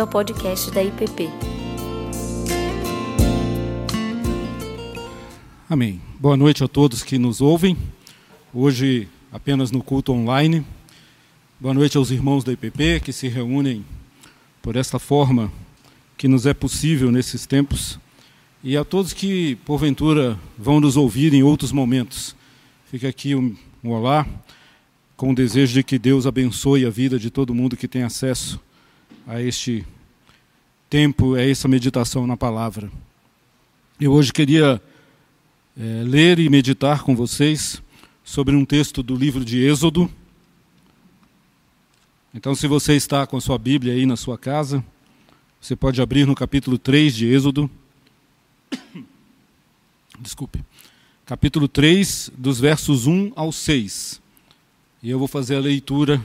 bem-vindo ao podcast da IPP. Amém. Boa noite a todos que nos ouvem, hoje apenas no culto online. Boa noite aos irmãos da IPP que se reúnem por esta forma que nos é possível nesses tempos e a todos que porventura vão nos ouvir em outros momentos. Fica aqui um, um olá com o desejo de que Deus abençoe a vida de todo mundo que tem acesso a este tempo, a essa meditação na palavra. Eu hoje queria é, ler e meditar com vocês sobre um texto do livro de Êxodo. Então, se você está com a sua Bíblia aí na sua casa, você pode abrir no capítulo 3 de Êxodo. Desculpe. Capítulo 3, dos versos 1 ao 6. E eu vou fazer a leitura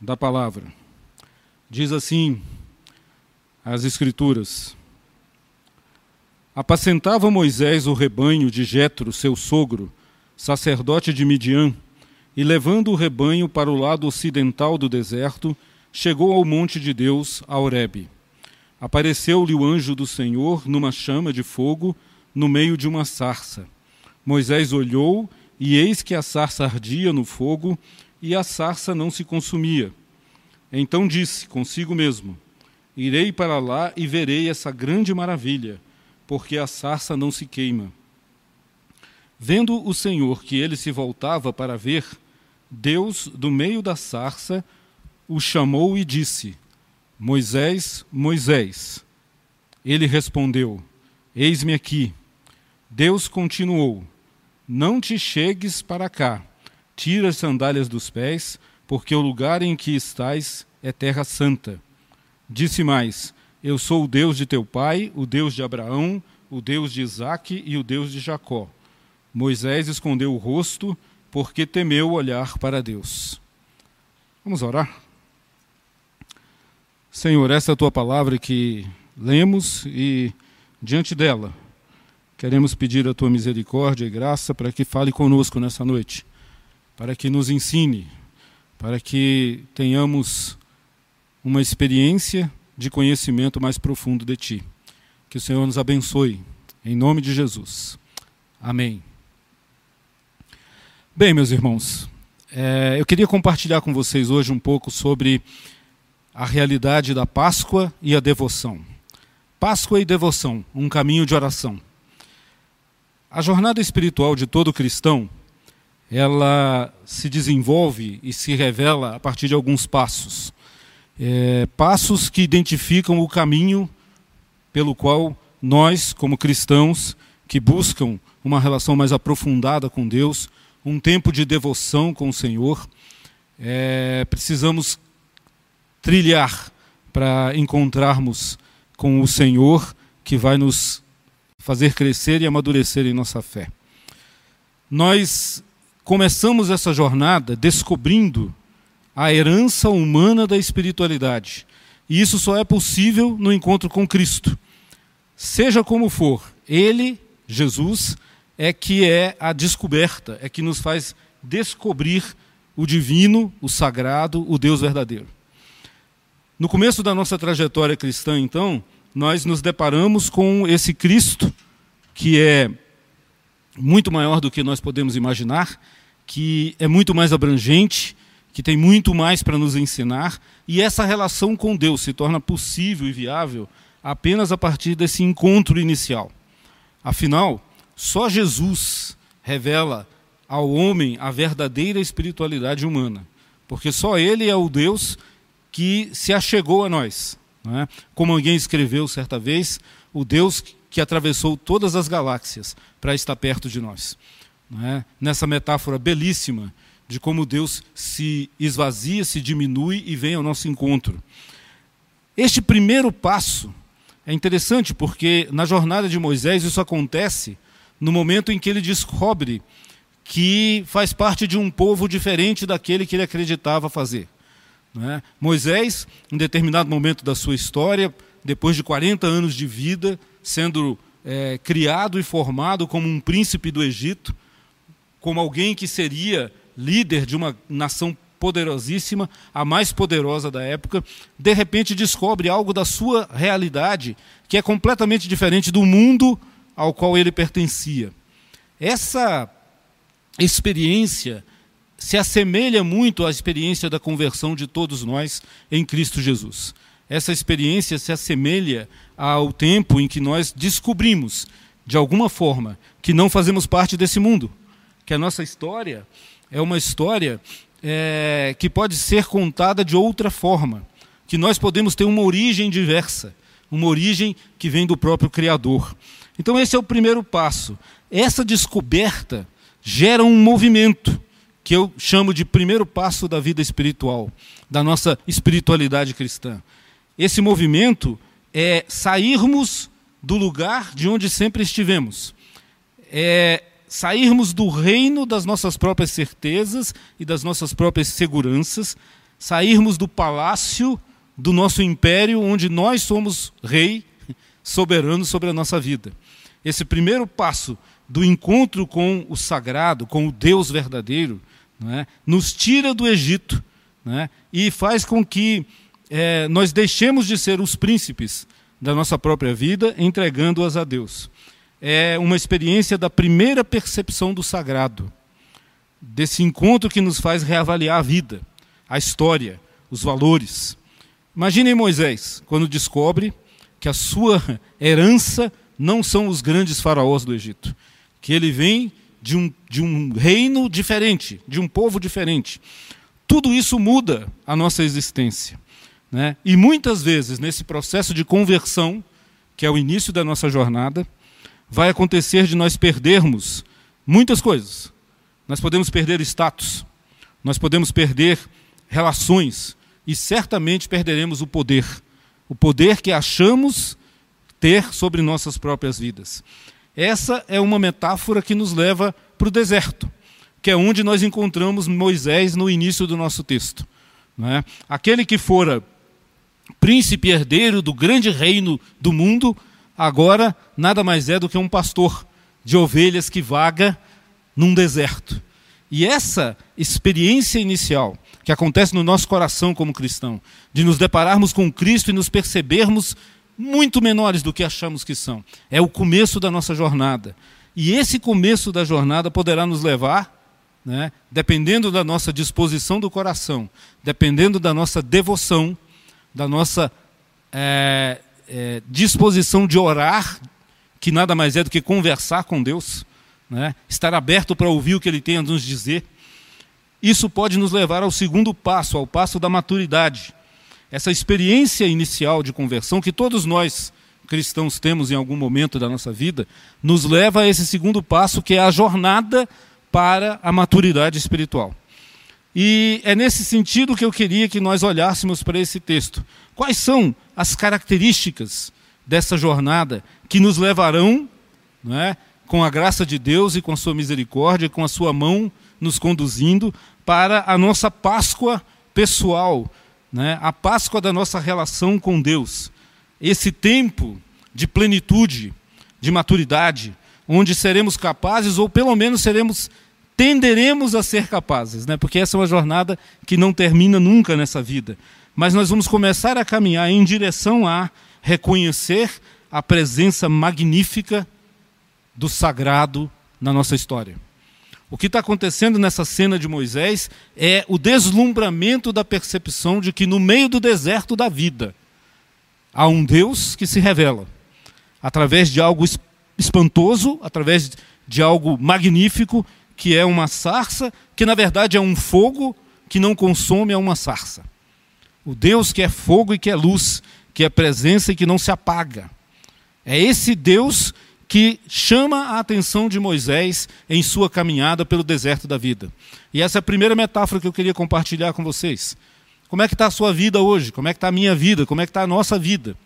da palavra. Diz assim as Escrituras: Apacentava Moisés o rebanho de Jetro, seu sogro, sacerdote de Midian, e levando o rebanho para o lado ocidental do deserto, chegou ao monte de Deus, a Horebe. Apareceu-lhe o anjo do Senhor numa chama de fogo, no meio de uma sarça. Moisés olhou e eis que a sarça ardia no fogo, e a sarça não se consumia. Então disse consigo mesmo: Irei para lá e verei essa grande maravilha, porque a sarça não se queima. Vendo o Senhor que ele se voltava para ver, Deus, do meio da sarça, o chamou e disse: Moisés, Moisés. Ele respondeu: Eis-me aqui. Deus continuou: não te chegues para cá. Tira as sandálias dos pés, porque o lugar em que estás é terra santa. Disse mais: Eu sou o Deus de teu pai, o Deus de Abraão, o Deus de Isaque e o Deus de Jacó. Moisés escondeu o rosto, porque temeu olhar para Deus. Vamos orar? Senhor, essa é a tua palavra que lemos e diante dela Queremos pedir a tua misericórdia e graça para que fale conosco nessa noite, para que nos ensine, para que tenhamos uma experiência de conhecimento mais profundo de ti. Que o Senhor nos abençoe, em nome de Jesus. Amém. Bem, meus irmãos, é, eu queria compartilhar com vocês hoje um pouco sobre a realidade da Páscoa e a devoção. Páscoa e devoção, um caminho de oração. A jornada espiritual de todo cristão, ela se desenvolve e se revela a partir de alguns passos. É, passos que identificam o caminho pelo qual nós, como cristãos, que buscam uma relação mais aprofundada com Deus, um tempo de devoção com o Senhor, é, precisamos trilhar para encontrarmos com o Senhor que vai nos fazer crescer e amadurecer em nossa fé. Nós começamos essa jornada descobrindo a herança humana da espiritualidade. E isso só é possível no encontro com Cristo. Seja como for, Ele, Jesus, é que é a descoberta, é que nos faz descobrir o divino, o sagrado, o Deus verdadeiro. No começo da nossa trajetória cristã, então, nós nos deparamos com esse Cristo que é muito maior do que nós podemos imaginar, que é muito mais abrangente, que tem muito mais para nos ensinar, e essa relação com Deus se torna possível e viável apenas a partir desse encontro inicial. Afinal, só Jesus revela ao homem a verdadeira espiritualidade humana, porque só Ele é o Deus que se achegou a nós. É? Como alguém escreveu certa vez, o Deus que atravessou todas as galáxias para estar perto de nós. É? Nessa metáfora belíssima de como Deus se esvazia, se diminui e vem ao nosso encontro. Este primeiro passo é interessante porque na jornada de Moisés isso acontece no momento em que ele descobre que faz parte de um povo diferente daquele que ele acreditava fazer. É? Moisés, em determinado momento da sua história, depois de 40 anos de vida, sendo é, criado e formado como um príncipe do Egito, como alguém que seria líder de uma nação poderosíssima, a mais poderosa da época, de repente descobre algo da sua realidade que é completamente diferente do mundo ao qual ele pertencia. Essa experiência se assemelha muito à experiência da conversão de todos nós em Cristo Jesus. Essa experiência se assemelha ao tempo em que nós descobrimos, de alguma forma, que não fazemos parte desse mundo, que a nossa história é uma história é, que pode ser contada de outra forma, que nós podemos ter uma origem diversa, uma origem que vem do próprio Criador. Então, esse é o primeiro passo. Essa descoberta gera um movimento que eu chamo de primeiro passo da vida espiritual, da nossa espiritualidade cristã. Esse movimento é sairmos do lugar de onde sempre estivemos, é sairmos do reino das nossas próprias certezas e das nossas próprias seguranças, sairmos do palácio do nosso império, onde nós somos rei, soberano sobre a nossa vida. Esse primeiro passo do encontro com o sagrado, com o Deus verdadeiro, é? nos tira do Egito é? e faz com que é, nós deixemos de ser os príncipes da nossa própria vida, entregando-as a Deus. É uma experiência da primeira percepção do sagrado, desse encontro que nos faz reavaliar a vida, a história, os valores. Imaginem Moisés, quando descobre que a sua herança não são os grandes faraós do Egito, que ele vem de um, de um reino diferente, de um povo diferente. Tudo isso muda a nossa existência. Né? E muitas vezes, nesse processo de conversão, que é o início da nossa jornada, vai acontecer de nós perdermos muitas coisas. Nós podemos perder status, nós podemos perder relações e certamente perderemos o poder. O poder que achamos ter sobre nossas próprias vidas. Essa é uma metáfora que nos leva para o deserto, que é onde nós encontramos Moisés no início do nosso texto. É? Aquele que fora príncipe herdeiro do grande reino do mundo, agora nada mais é do que um pastor de ovelhas que vaga num deserto. E essa experiência inicial que acontece no nosso coração como cristão, de nos depararmos com Cristo e nos percebermos muito menores do que achamos que são. É o começo da nossa jornada. E esse começo da jornada poderá nos levar, né, dependendo da nossa disposição do coração, dependendo da nossa devoção, da nossa é, é, disposição de orar, que nada mais é do que conversar com Deus, né, estar aberto para ouvir o que Ele tem a nos dizer. Isso pode nos levar ao segundo passo, ao passo da maturidade essa experiência inicial de conversão que todos nós cristãos temos em algum momento da nossa vida, nos leva a esse segundo passo, que é a jornada para a maturidade espiritual. E é nesse sentido que eu queria que nós olhássemos para esse texto. Quais são as características dessa jornada que nos levarão, não é, com a graça de Deus e com a sua misericórdia, com a sua mão nos conduzindo para a nossa Páscoa pessoal, né, a Páscoa da nossa relação com Deus, esse tempo de plenitude, de maturidade, onde seremos capazes, ou pelo menos seremos, tenderemos a ser capazes, né, porque essa é uma jornada que não termina nunca nessa vida, mas nós vamos começar a caminhar em direção a reconhecer a presença magnífica do sagrado na nossa história. O que está acontecendo nessa cena de Moisés é o deslumbramento da percepção de que no meio do deserto da vida há um Deus que se revela através de algo espantoso, através de algo magnífico, que é uma sarça, que na verdade é um fogo que não consome a uma sarça. O Deus que é fogo e que é luz, que é presença e que não se apaga. É esse Deus que chama a atenção de Moisés em sua caminhada pelo deserto da vida. E essa é a primeira metáfora que eu queria compartilhar com vocês. Como é que está a sua vida hoje? Como é que está a minha vida? Como é que está a nossa vida?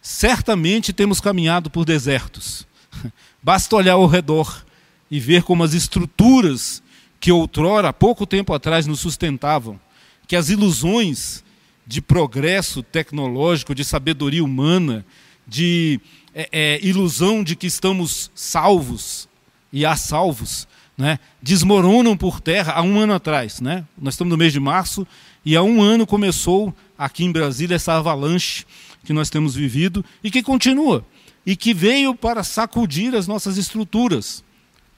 Certamente temos caminhado por desertos. Basta olhar ao redor e ver como as estruturas que outrora, há pouco tempo atrás, nos sustentavam, que as ilusões de progresso tecnológico, de sabedoria humana, de é, é, ilusão de que estamos salvos e há salvos, né, desmoronam por terra há um ano atrás. Né? Nós estamos no mês de março e há um ano começou aqui em Brasília essa avalanche que nós temos vivido e que continua e que veio para sacudir as nossas estruturas,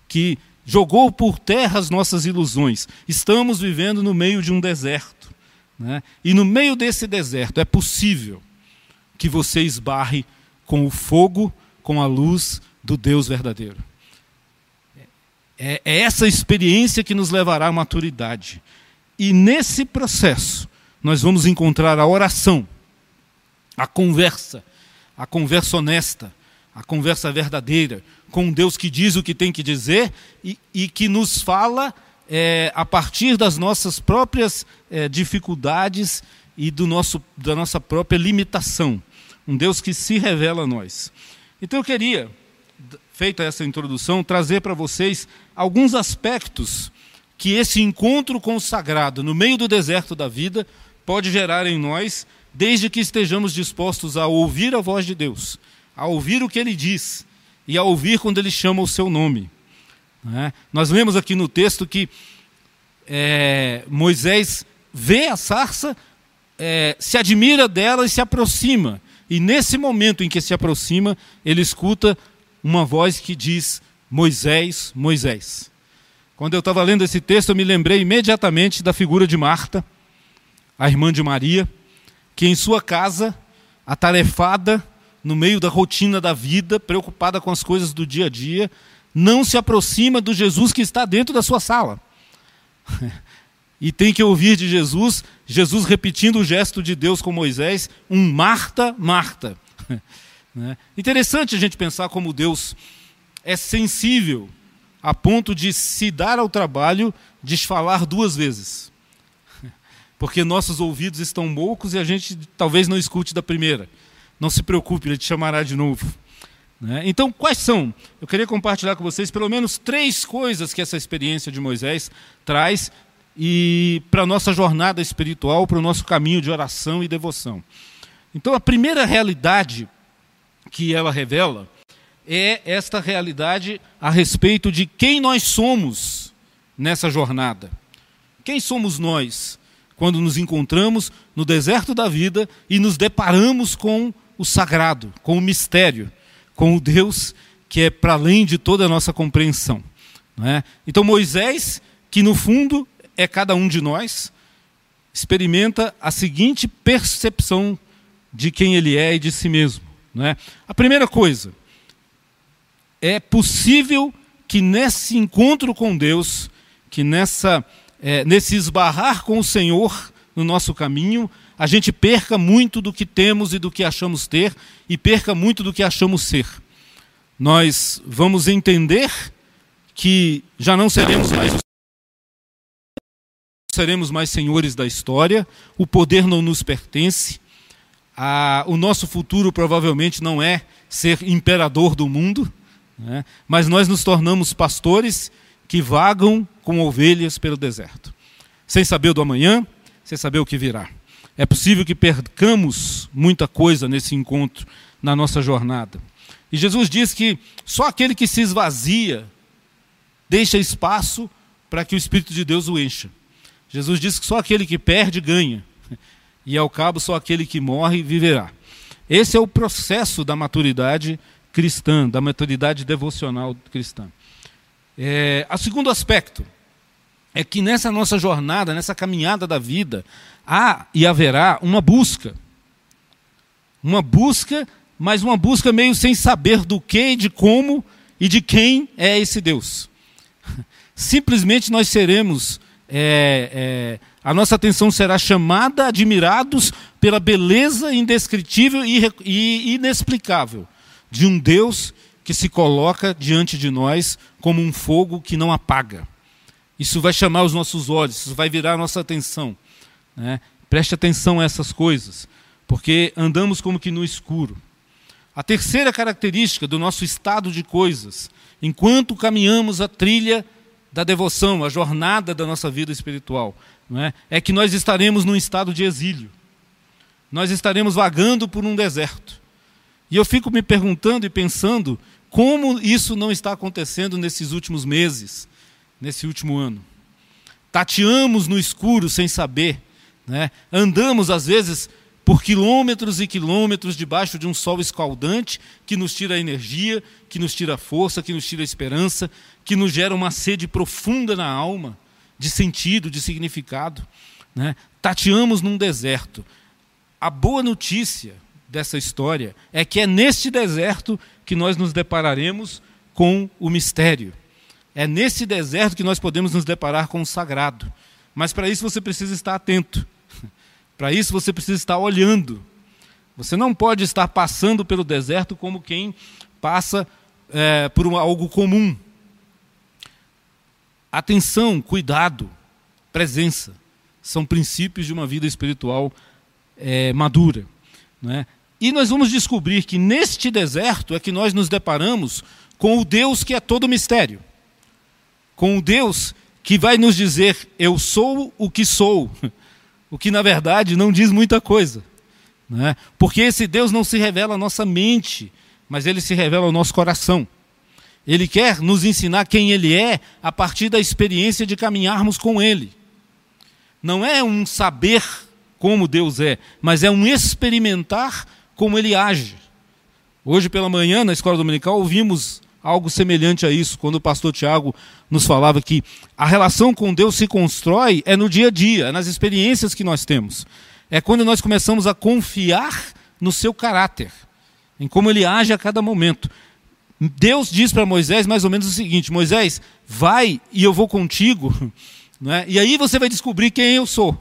que jogou por terra as nossas ilusões. Estamos vivendo no meio de um deserto. Né? E no meio desse deserto é possível que você esbarre com o fogo, com a luz do Deus verdadeiro. É, é essa experiência que nos levará à maturidade. E nesse processo, nós vamos encontrar a oração, a conversa, a conversa honesta, a conversa verdadeira, com Deus que diz o que tem que dizer e, e que nos fala é, a partir das nossas próprias é, dificuldades e do nosso, da nossa própria limitação. Um Deus que se revela a nós. Então eu queria, feita essa introdução, trazer para vocês alguns aspectos que esse encontro com o sagrado no meio do deserto da vida pode gerar em nós, desde que estejamos dispostos a ouvir a voz de Deus, a ouvir o que ele diz e a ouvir quando ele chama o seu nome. É? Nós lemos aqui no texto que é, Moisés vê a sarça, é, se admira dela e se aproxima. E nesse momento em que se aproxima, ele escuta uma voz que diz: Moisés, Moisés. Quando eu estava lendo esse texto, eu me lembrei imediatamente da figura de Marta, a irmã de Maria, que em sua casa, atarefada, no meio da rotina da vida, preocupada com as coisas do dia a dia, não se aproxima do Jesus que está dentro da sua sala. e tem que ouvir de Jesus, Jesus repetindo o gesto de Deus com Moisés, um Marta, Marta. Né? Interessante a gente pensar como Deus é sensível a ponto de se dar ao trabalho de falar duas vezes. Porque nossos ouvidos estão moucos e a gente talvez não escute da primeira. Não se preocupe, ele te chamará de novo. Né? Então, quais são? Eu queria compartilhar com vocês pelo menos três coisas que essa experiência de Moisés traz e para a nossa jornada espiritual, para o nosso caminho de oração e devoção. Então, a primeira realidade que ela revela é esta realidade a respeito de quem nós somos nessa jornada. Quem somos nós quando nos encontramos no deserto da vida e nos deparamos com o sagrado, com o mistério, com o Deus que é para além de toda a nossa compreensão. É? Então, Moisés, que no fundo é cada um de nós, experimenta a seguinte percepção de quem ele é e de si mesmo. É? A primeira coisa, é possível que nesse encontro com Deus, que nessa, é, nesse esbarrar com o Senhor no nosso caminho, a gente perca muito do que temos e do que achamos ter e perca muito do que achamos ser. Nós vamos entender que já não seremos mais seremos mais senhores da história, o poder não nos pertence, a, o nosso futuro provavelmente não é ser imperador do mundo, né? mas nós nos tornamos pastores que vagam com ovelhas pelo deserto, sem saber do amanhã, sem saber o que virá. É possível que percamos muita coisa nesse encontro, na nossa jornada. E Jesus diz que só aquele que se esvazia deixa espaço para que o Espírito de Deus o encha. Jesus diz que só aquele que perde ganha, e ao cabo só aquele que morre viverá. Esse é o processo da maturidade cristã, da maturidade devocional cristã. É, o segundo aspecto é que nessa nossa jornada, nessa caminhada da vida, há e haverá uma busca. Uma busca, mas uma busca meio sem saber do que, de como e de quem é esse Deus. Simplesmente nós seremos, é, é, a nossa atenção será chamada, admirados pela beleza indescritível e, e inexplicável de um Deus que se coloca diante de nós como um fogo que não apaga isso vai chamar os nossos olhos, isso vai virar a nossa atenção. Né? Preste atenção a essas coisas, porque andamos como que no escuro. A terceira característica do nosso estado de coisas, enquanto caminhamos a trilha da devoção, a jornada da nossa vida espiritual, é? é que nós estaremos num estado de exílio. Nós estaremos vagando por um deserto. E eu fico me perguntando e pensando como isso não está acontecendo nesses últimos meses, nesse último ano. Tateamos no escuro sem saber, né? andamos às vezes por quilômetros e quilômetros debaixo de um sol escaldante que nos tira a energia, que nos tira a força, que nos tira a esperança, que nos gera uma sede profunda na alma, de sentido, de significado. Né? Tateamos num deserto. A boa notícia dessa história é que é neste deserto que nós nos depararemos com o mistério. É nesse deserto que nós podemos nos deparar com o sagrado. Mas para isso você precisa estar atento. Para isso você precisa estar olhando. Você não pode estar passando pelo deserto como quem passa é, por algo comum. Atenção, cuidado, presença são princípios de uma vida espiritual é, madura. Né? E nós vamos descobrir que neste deserto é que nós nos deparamos com o Deus que é todo mistério, com o Deus que vai nos dizer: Eu sou o que sou, o que na verdade não diz muita coisa, né? porque esse Deus não se revela à nossa mente, mas ele se revela ao nosso coração. Ele quer nos ensinar quem Ele é a partir da experiência de caminharmos com Ele. Não é um saber como Deus é, mas é um experimentar como Ele age. Hoje pela manhã, na escola dominical, ouvimos algo semelhante a isso, quando o pastor Tiago nos falava que a relação com Deus se constrói é no dia a dia, é nas experiências que nós temos. É quando nós começamos a confiar no seu caráter, em como ele age a cada momento. Deus diz para Moisés mais ou menos o seguinte: Moisés, vai e eu vou contigo, né? e aí você vai descobrir quem eu sou.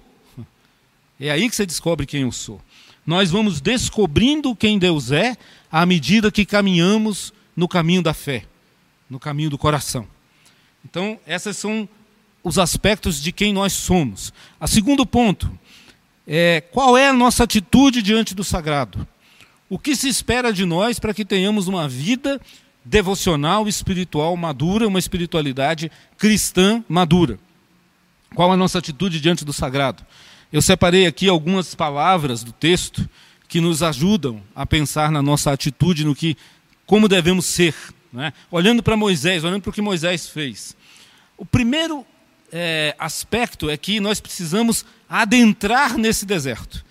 É aí que você descobre quem eu sou. Nós vamos descobrindo quem Deus é à medida que caminhamos no caminho da fé, no caminho do coração. Então, esses são os aspectos de quem nós somos. A segundo ponto é qual é a nossa atitude diante do sagrado? O que se espera de nós para que tenhamos uma vida devocional, espiritual madura, uma espiritualidade cristã madura. Qual a nossa atitude diante do sagrado? Eu separei aqui algumas palavras do texto que nos ajudam a pensar na nossa atitude, no que, como devemos ser. Né? Olhando para Moisés, olhando para o que Moisés fez. O primeiro é, aspecto é que nós precisamos adentrar nesse deserto.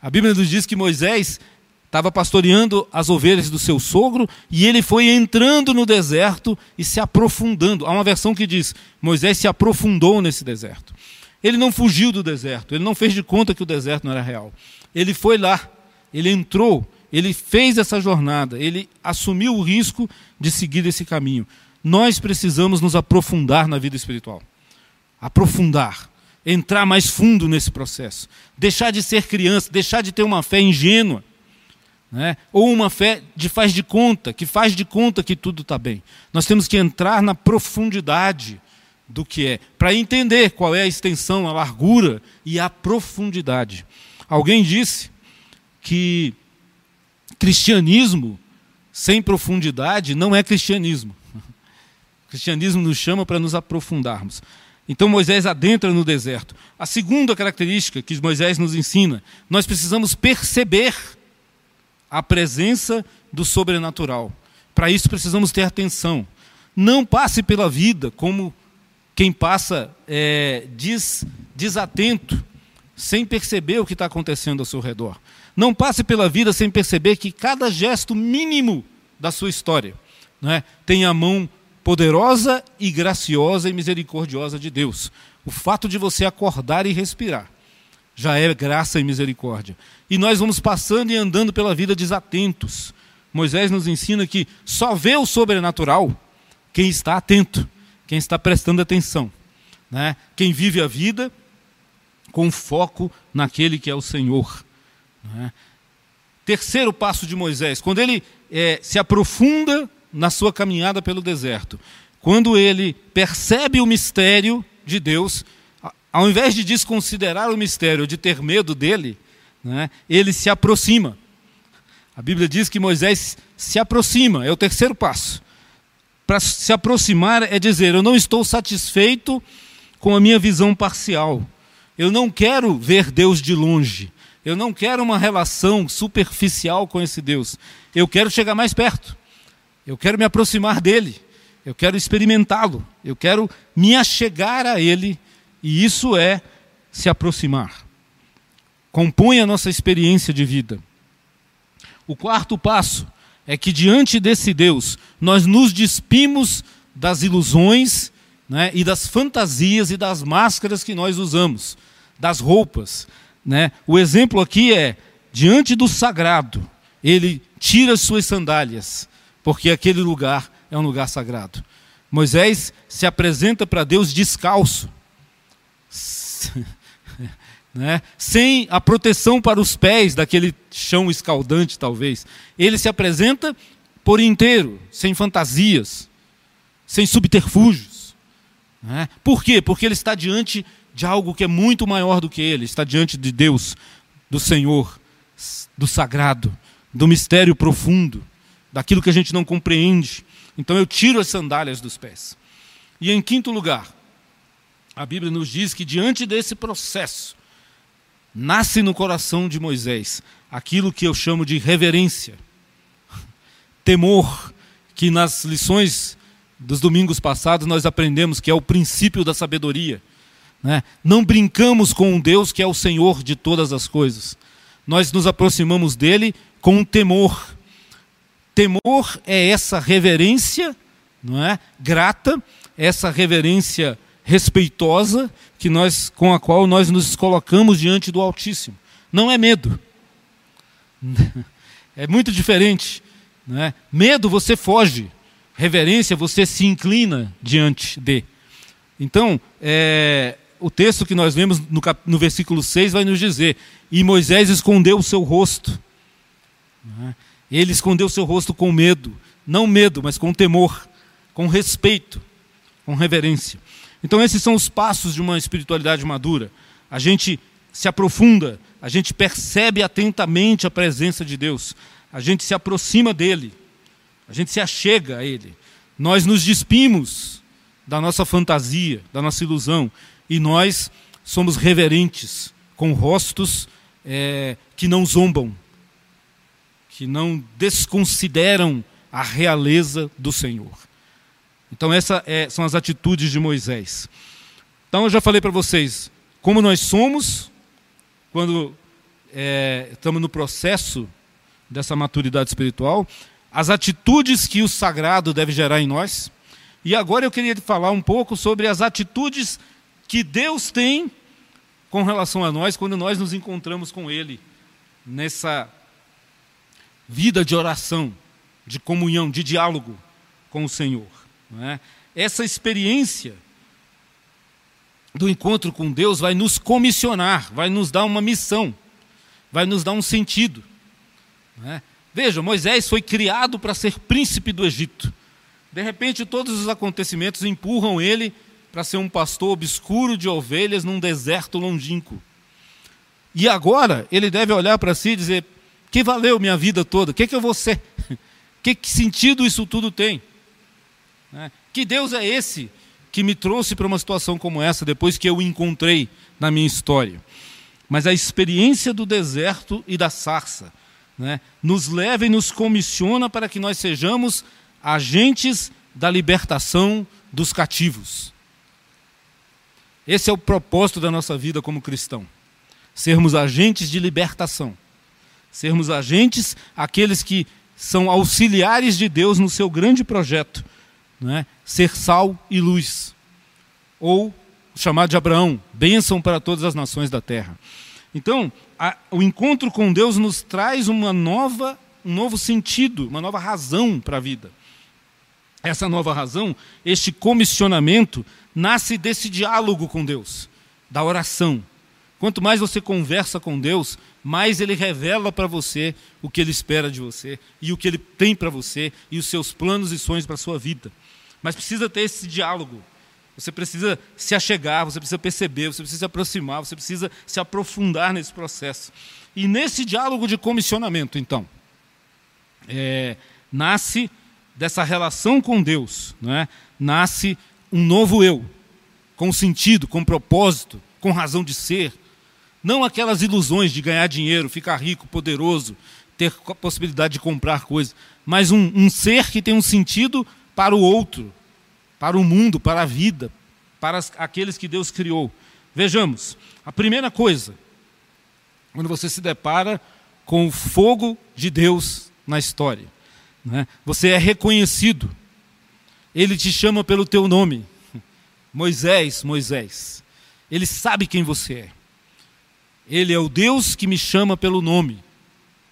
A Bíblia nos diz que Moisés estava pastoreando as ovelhas do seu sogro e ele foi entrando no deserto e se aprofundando. Há uma versão que diz: Moisés se aprofundou nesse deserto. Ele não fugiu do deserto, ele não fez de conta que o deserto não era real. Ele foi lá, ele entrou, ele fez essa jornada, ele assumiu o risco de seguir esse caminho. Nós precisamos nos aprofundar na vida espiritual. Aprofundar, entrar mais fundo nesse processo, deixar de ser criança, deixar de ter uma fé ingênua né? ou uma fé de faz de conta, que faz de conta que tudo está bem. Nós temos que entrar na profundidade do que é, para entender qual é a extensão, a largura e a profundidade. Alguém disse que cristianismo sem profundidade não é cristianismo. O cristianismo nos chama para nos aprofundarmos. Então Moisés adentra no deserto. A segunda característica que Moisés nos ensina, nós precisamos perceber a presença do sobrenatural. Para isso precisamos ter atenção. Não passe pela vida como quem passa é, des, desatento, sem perceber o que está acontecendo ao seu redor. Não passe pela vida sem perceber que cada gesto mínimo da sua história é, tem a mão poderosa e graciosa e misericordiosa de Deus. O fato de você acordar e respirar já é graça e misericórdia. E nós vamos passando e andando pela vida desatentos. Moisés nos ensina que só vê o sobrenatural quem está atento, quem está prestando atenção. Né? Quem vive a vida com foco naquele que é o Senhor. Né? Terceiro passo de Moisés, quando ele é, se aprofunda na sua caminhada pelo deserto, quando ele percebe o mistério de Deus, ao invés de desconsiderar o mistério, de ter medo dele, né, ele se aproxima. A Bíblia diz que Moisés se aproxima, é o terceiro passo. Para se aproximar é dizer: Eu não estou satisfeito com a minha visão parcial. Eu não quero ver Deus de longe. Eu não quero uma relação superficial com esse Deus. Eu quero chegar mais perto. Eu quero me aproximar dele. eu quero experimentá-lo, eu quero me achegar a Ele, e isso é se aproximar. Compõe a nossa experiência de vida. O quarto passo é que diante desse Deus, nós nos despimos das ilusões né, e das fantasias e das máscaras que nós usamos, das roupas. Né? O exemplo aqui é: diante do sagrado, ele tira as suas sandálias, porque aquele lugar é um lugar sagrado. Moisés se apresenta para Deus descalço, né? sem a proteção para os pés daquele chão escaldante, talvez. Ele se apresenta por inteiro, sem fantasias, sem subterfúgios. Né? Por quê? Porque ele está diante de algo que é muito maior do que ele, está diante de Deus, do Senhor, do sagrado, do mistério profundo, daquilo que a gente não compreende. Então eu tiro as sandálias dos pés. E em quinto lugar, a Bíblia nos diz que diante desse processo, nasce no coração de Moisés aquilo que eu chamo de reverência, temor, que nas lições dos domingos passados nós aprendemos que é o princípio da sabedoria. Né? Não brincamos com um Deus que é o Senhor de todas as coisas. Nós nos aproximamos dele com um temor. Temor é essa reverência, não é? Grata, essa reverência respeitosa que nós com a qual nós nos colocamos diante do Altíssimo. Não é medo. É muito diferente. Não é? Medo você foge, reverência você se inclina diante de. Então, é, o texto que nós vemos no, cap, no versículo 6 vai nos dizer: E Moisés escondeu o seu rosto. É? Ele escondeu o seu rosto com medo, não medo, mas com temor, com respeito, com reverência. Então, esses são os passos de uma espiritualidade madura. A gente se aprofunda, a gente percebe atentamente a presença de Deus, a gente se aproxima dele, a gente se achega a ele. Nós nos despimos da nossa fantasia, da nossa ilusão, e nós somos reverentes, com rostos é, que não zombam, que não desconsideram a realeza do Senhor. Então, essas é, são as atitudes de Moisés. Então, eu já falei para vocês como nós somos quando é, estamos no processo dessa maturidade espiritual, as atitudes que o sagrado deve gerar em nós. E agora eu queria falar um pouco sobre as atitudes que Deus tem com relação a nós quando nós nos encontramos com Ele nessa vida de oração, de comunhão, de diálogo com o Senhor. É? Essa experiência do encontro com Deus vai nos comissionar, vai nos dar uma missão, vai nos dar um sentido. É? Veja, Moisés foi criado para ser príncipe do Egito. De repente, todos os acontecimentos empurram ele para ser um pastor obscuro de ovelhas num deserto longínquo. E agora ele deve olhar para si e dizer: que valeu minha vida toda? O que, que eu vou ser? Que, que sentido isso tudo tem? Né? Que Deus é esse que me trouxe para uma situação como essa depois que eu o encontrei na minha história? Mas a experiência do deserto e da sarça né, nos leva e nos comissiona para que nós sejamos agentes da libertação dos cativos. Esse é o propósito da nossa vida como cristão. Sermos agentes de libertação. Sermos agentes, aqueles que são auxiliares de Deus no seu grande projeto é? ser sal e luz. Ou chamado de Abraão, bênção para todas as nações da terra. Então, a, o encontro com Deus nos traz uma nova, um novo sentido, uma nova razão para a vida. Essa nova razão, este comissionamento, nasce desse diálogo com Deus, da oração. Quanto mais você conversa com Deus, mais Ele revela para você o que Ele espera de você, e o que Ele tem para você, e os seus planos e sonhos para a sua vida. Mas precisa ter esse diálogo. Você precisa se achegar, você precisa perceber, você precisa se aproximar, você precisa se aprofundar nesse processo. E nesse diálogo de comissionamento, então, é, nasce dessa relação com Deus, é? nasce um novo eu, com sentido, com propósito, com razão de ser. Não aquelas ilusões de ganhar dinheiro, ficar rico, poderoso, ter a possibilidade de comprar coisas, mas um, um ser que tem um sentido para o outro, para o mundo, para a vida, para aqueles que Deus criou. Vejamos, a primeira coisa, quando você se depara com o fogo de Deus na história, né? você é reconhecido, ele te chama pelo teu nome, Moisés, Moisés, ele sabe quem você é, ele é o Deus que me chama pelo nome.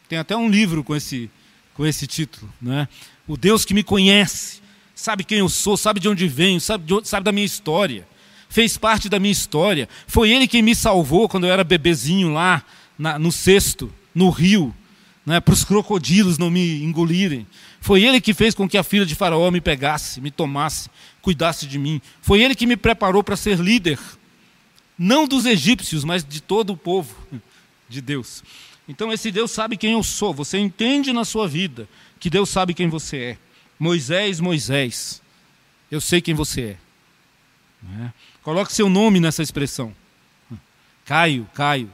Tem até um livro com esse, com esse título, né? O Deus que me conhece, sabe quem eu sou, sabe de onde venho, sabe, de sabe da minha história, fez parte da minha história. Foi Ele quem me salvou quando eu era bebezinho lá na, no cesto, no rio, né, para os crocodilos não me engolirem. Foi Ele que fez com que a filha de Faraó me pegasse, me tomasse, cuidasse de mim. Foi Ele que me preparou para ser líder, não dos egípcios, mas de todo o povo de Deus. Então, esse Deus sabe quem eu sou. Você entende na sua vida que Deus sabe quem você é. Moisés, Moisés, eu sei quem você é. Né? Coloque seu nome nessa expressão. Caio, Caio.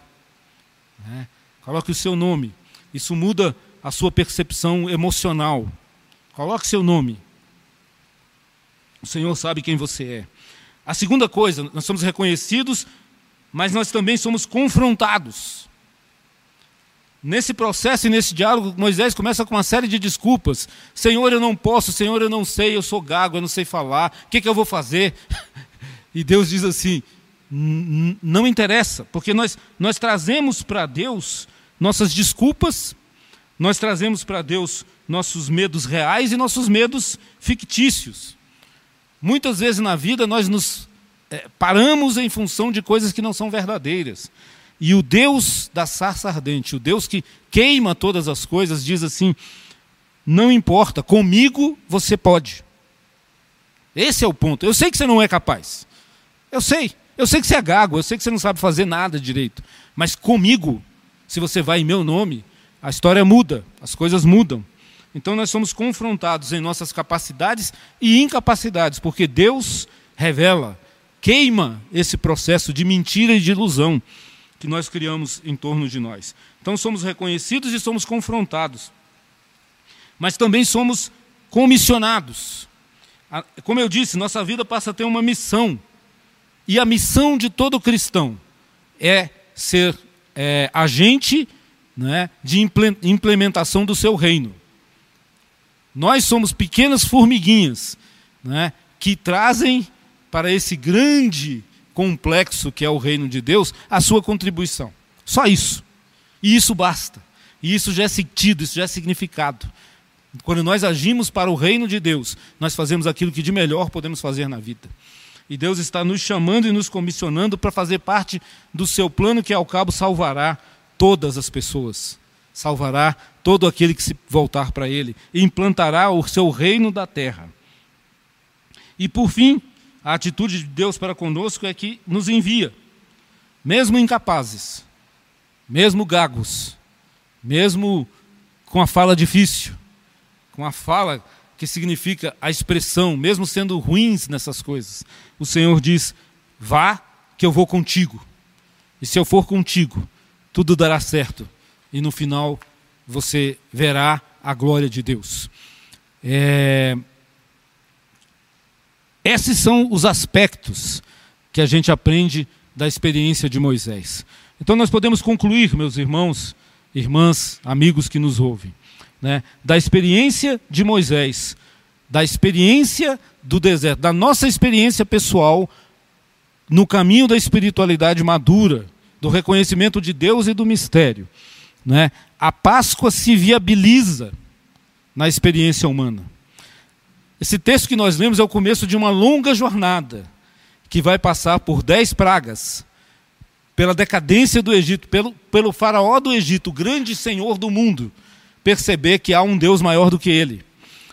Né? Coloque o seu nome. Isso muda a sua percepção emocional. Coloque seu nome. O Senhor sabe quem você é. A segunda coisa, nós somos reconhecidos, mas nós também somos confrontados. Nesse processo e nesse diálogo, Moisés começa com uma série de desculpas. Senhor, eu não posso, Senhor, eu não sei, eu sou gago, eu não sei falar, o que, que eu vou fazer? E Deus diz assim: não interessa, porque nós, nós trazemos para Deus nossas desculpas, nós trazemos para Deus nossos medos reais e nossos medos fictícios. Muitas vezes na vida nós nos é, paramos em função de coisas que não são verdadeiras. E o Deus da sarça ardente, o Deus que queima todas as coisas, diz assim: não importa, comigo você pode. Esse é o ponto. Eu sei que você não é capaz. Eu sei. Eu sei que você é gago, eu sei que você não sabe fazer nada direito. Mas comigo, se você vai em meu nome, a história muda, as coisas mudam. Então nós somos confrontados em nossas capacidades e incapacidades, porque Deus revela, queima esse processo de mentira e de ilusão que nós criamos em torno de nós. Então somos reconhecidos e somos confrontados. Mas também somos comissionados. Como eu disse, nossa vida passa a ter uma missão. E a missão de todo cristão é ser é, agente né, de implementação do seu reino. Nós somos pequenas formiguinhas né, que trazem para esse grande complexo que é o reino de Deus, a sua contribuição. Só isso. E isso basta. E isso já é sentido, isso já é significado. Quando nós agimos para o reino de Deus, nós fazemos aquilo que de melhor podemos fazer na vida. E Deus está nos chamando e nos comissionando para fazer parte do seu plano que ao cabo salvará todas as pessoas. Salvará todo aquele que se voltar para ele e implantará o seu reino da terra. E por fim, a atitude de Deus para conosco é que nos envia, mesmo incapazes, mesmo gagos, mesmo com a fala difícil, com a fala que significa a expressão, mesmo sendo ruins nessas coisas. O Senhor diz: vá, que eu vou contigo. E se eu for contigo, tudo dará certo. E no final você verá a glória de Deus. É, esses são os aspectos que a gente aprende da experiência de Moisés. Então nós podemos concluir, meus irmãos, irmãs, amigos que nos ouvem, né, da experiência de Moisés, da experiência do deserto, da nossa experiência pessoal no caminho da espiritualidade madura, do reconhecimento de Deus e do mistério. Né? A Páscoa se viabiliza na experiência humana. Esse texto que nós lemos é o começo de uma longa jornada que vai passar por dez pragas, pela decadência do Egito, pelo, pelo faraó do Egito, o grande senhor do mundo, perceber que há um Deus maior do que ele.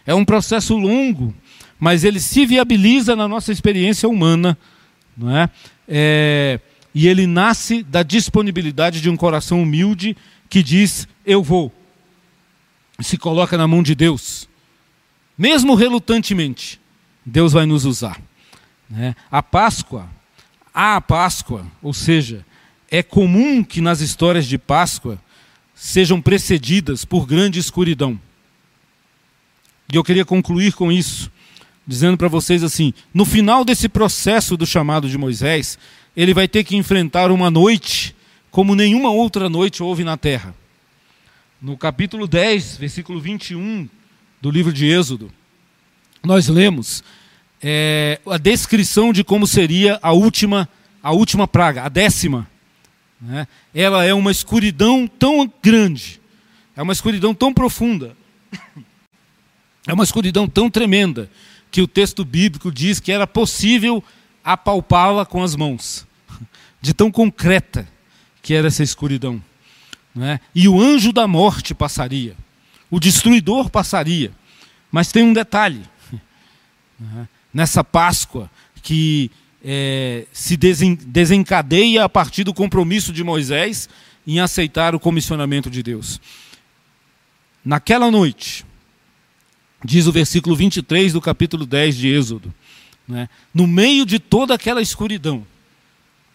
É um processo longo, mas ele se viabiliza na nossa experiência humana, não é? é e ele nasce da disponibilidade de um coração humilde que diz: Eu vou. Se coloca na mão de Deus mesmo relutantemente, Deus vai nos usar. Né? A Páscoa, a Páscoa, ou seja, é comum que nas histórias de Páscoa sejam precedidas por grande escuridão. E eu queria concluir com isso. dizendo para vocês assim: no final desse processo do chamado de Moisés, ele vai ter que enfrentar uma noite como nenhuma outra noite houve na terra. No capítulo 10, versículo 21 do livro de Êxodo, nós lemos é, a descrição de como seria a última, a última praga, a décima. Né? Ela é uma escuridão tão grande, é uma escuridão tão profunda, é uma escuridão tão tremenda, que o texto bíblico diz que era possível apalpá-la com as mãos, de tão concreta que era essa escuridão. Né? E o anjo da morte passaria, o destruidor passaria. Mas tem um detalhe: né? nessa Páscoa que é, se desencadeia a partir do compromisso de Moisés em aceitar o comissionamento de Deus. Naquela noite, diz o versículo 23 do capítulo 10 de Êxodo, né? no meio de toda aquela escuridão,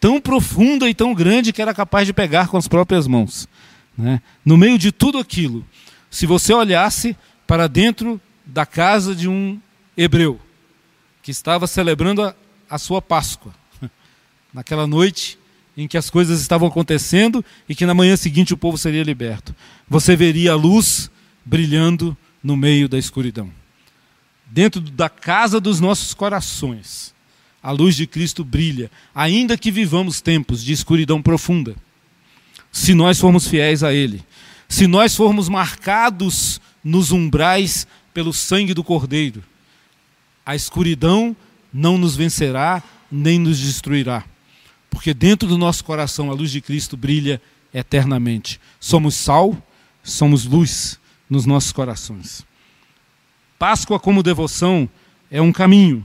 tão profunda e tão grande que era capaz de pegar com as próprias mãos, né? no meio de tudo aquilo, se você olhasse para dentro da casa de um hebreu que estava celebrando a, a sua Páscoa, naquela noite em que as coisas estavam acontecendo e que na manhã seguinte o povo seria liberto, você veria a luz brilhando no meio da escuridão. Dentro da casa dos nossos corações, a luz de Cristo brilha, ainda que vivamos tempos de escuridão profunda. Se nós formos fiéis a Ele, se nós formos marcados nos umbrais pelo sangue do Cordeiro, a escuridão não nos vencerá nem nos destruirá, porque dentro do nosso coração a luz de Cristo brilha eternamente. Somos sal, somos luz nos nossos corações. Páscoa como devoção é um caminho,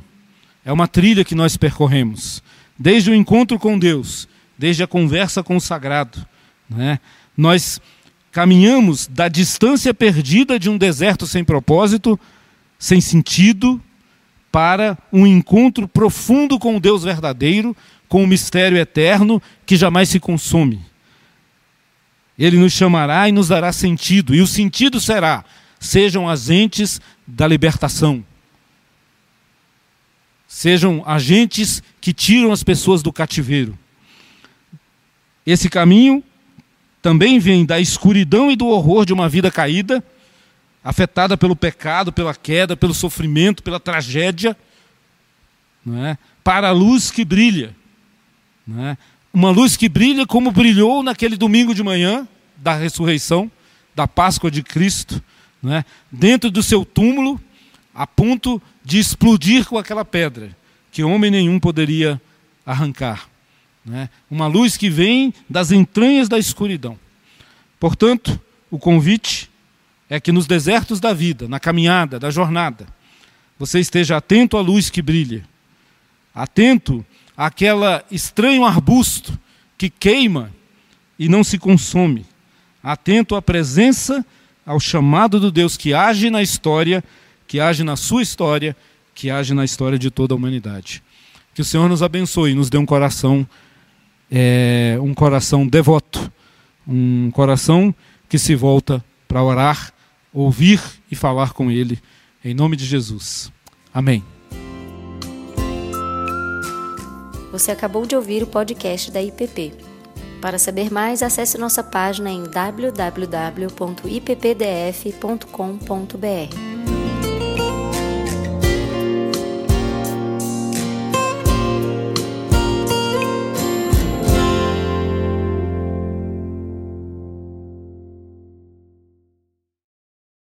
é uma trilha que nós percorremos, desde o encontro com Deus, desde a conversa com o sagrado. Né? Nós caminhamos da distância perdida de um deserto sem propósito, sem sentido, para um encontro profundo com o Deus verdadeiro, com o mistério eterno que jamais se consome. Ele nos chamará e nos dará sentido, e o sentido será: sejam agentes da libertação. Sejam agentes que tiram as pessoas do cativeiro. Esse caminho também vem da escuridão e do horror de uma vida caída, afetada pelo pecado, pela queda, pelo sofrimento, pela tragédia, é? para a luz que brilha. É? uma luz que brilha como brilhou naquele domingo de manhã da ressurreição, da Páscoa de Cristo, né? dentro do seu túmulo, a ponto de explodir com aquela pedra, que homem nenhum poderia arrancar. Né? Uma luz que vem das entranhas da escuridão. Portanto, o convite é que nos desertos da vida, na caminhada, da jornada, você esteja atento à luz que brilha, atento aquela estranho arbusto que queima e não se consome. Atento à presença, ao chamado do Deus que age na história, que age na sua história, que age na história de toda a humanidade. Que o Senhor nos abençoe e nos dê um coração, é, um coração devoto, um coração que se volta para orar, ouvir e falar com Ele. Em nome de Jesus. Amém. Você acabou de ouvir o podcast da IPP. Para saber mais, acesse nossa página em www.ippdf.com.br.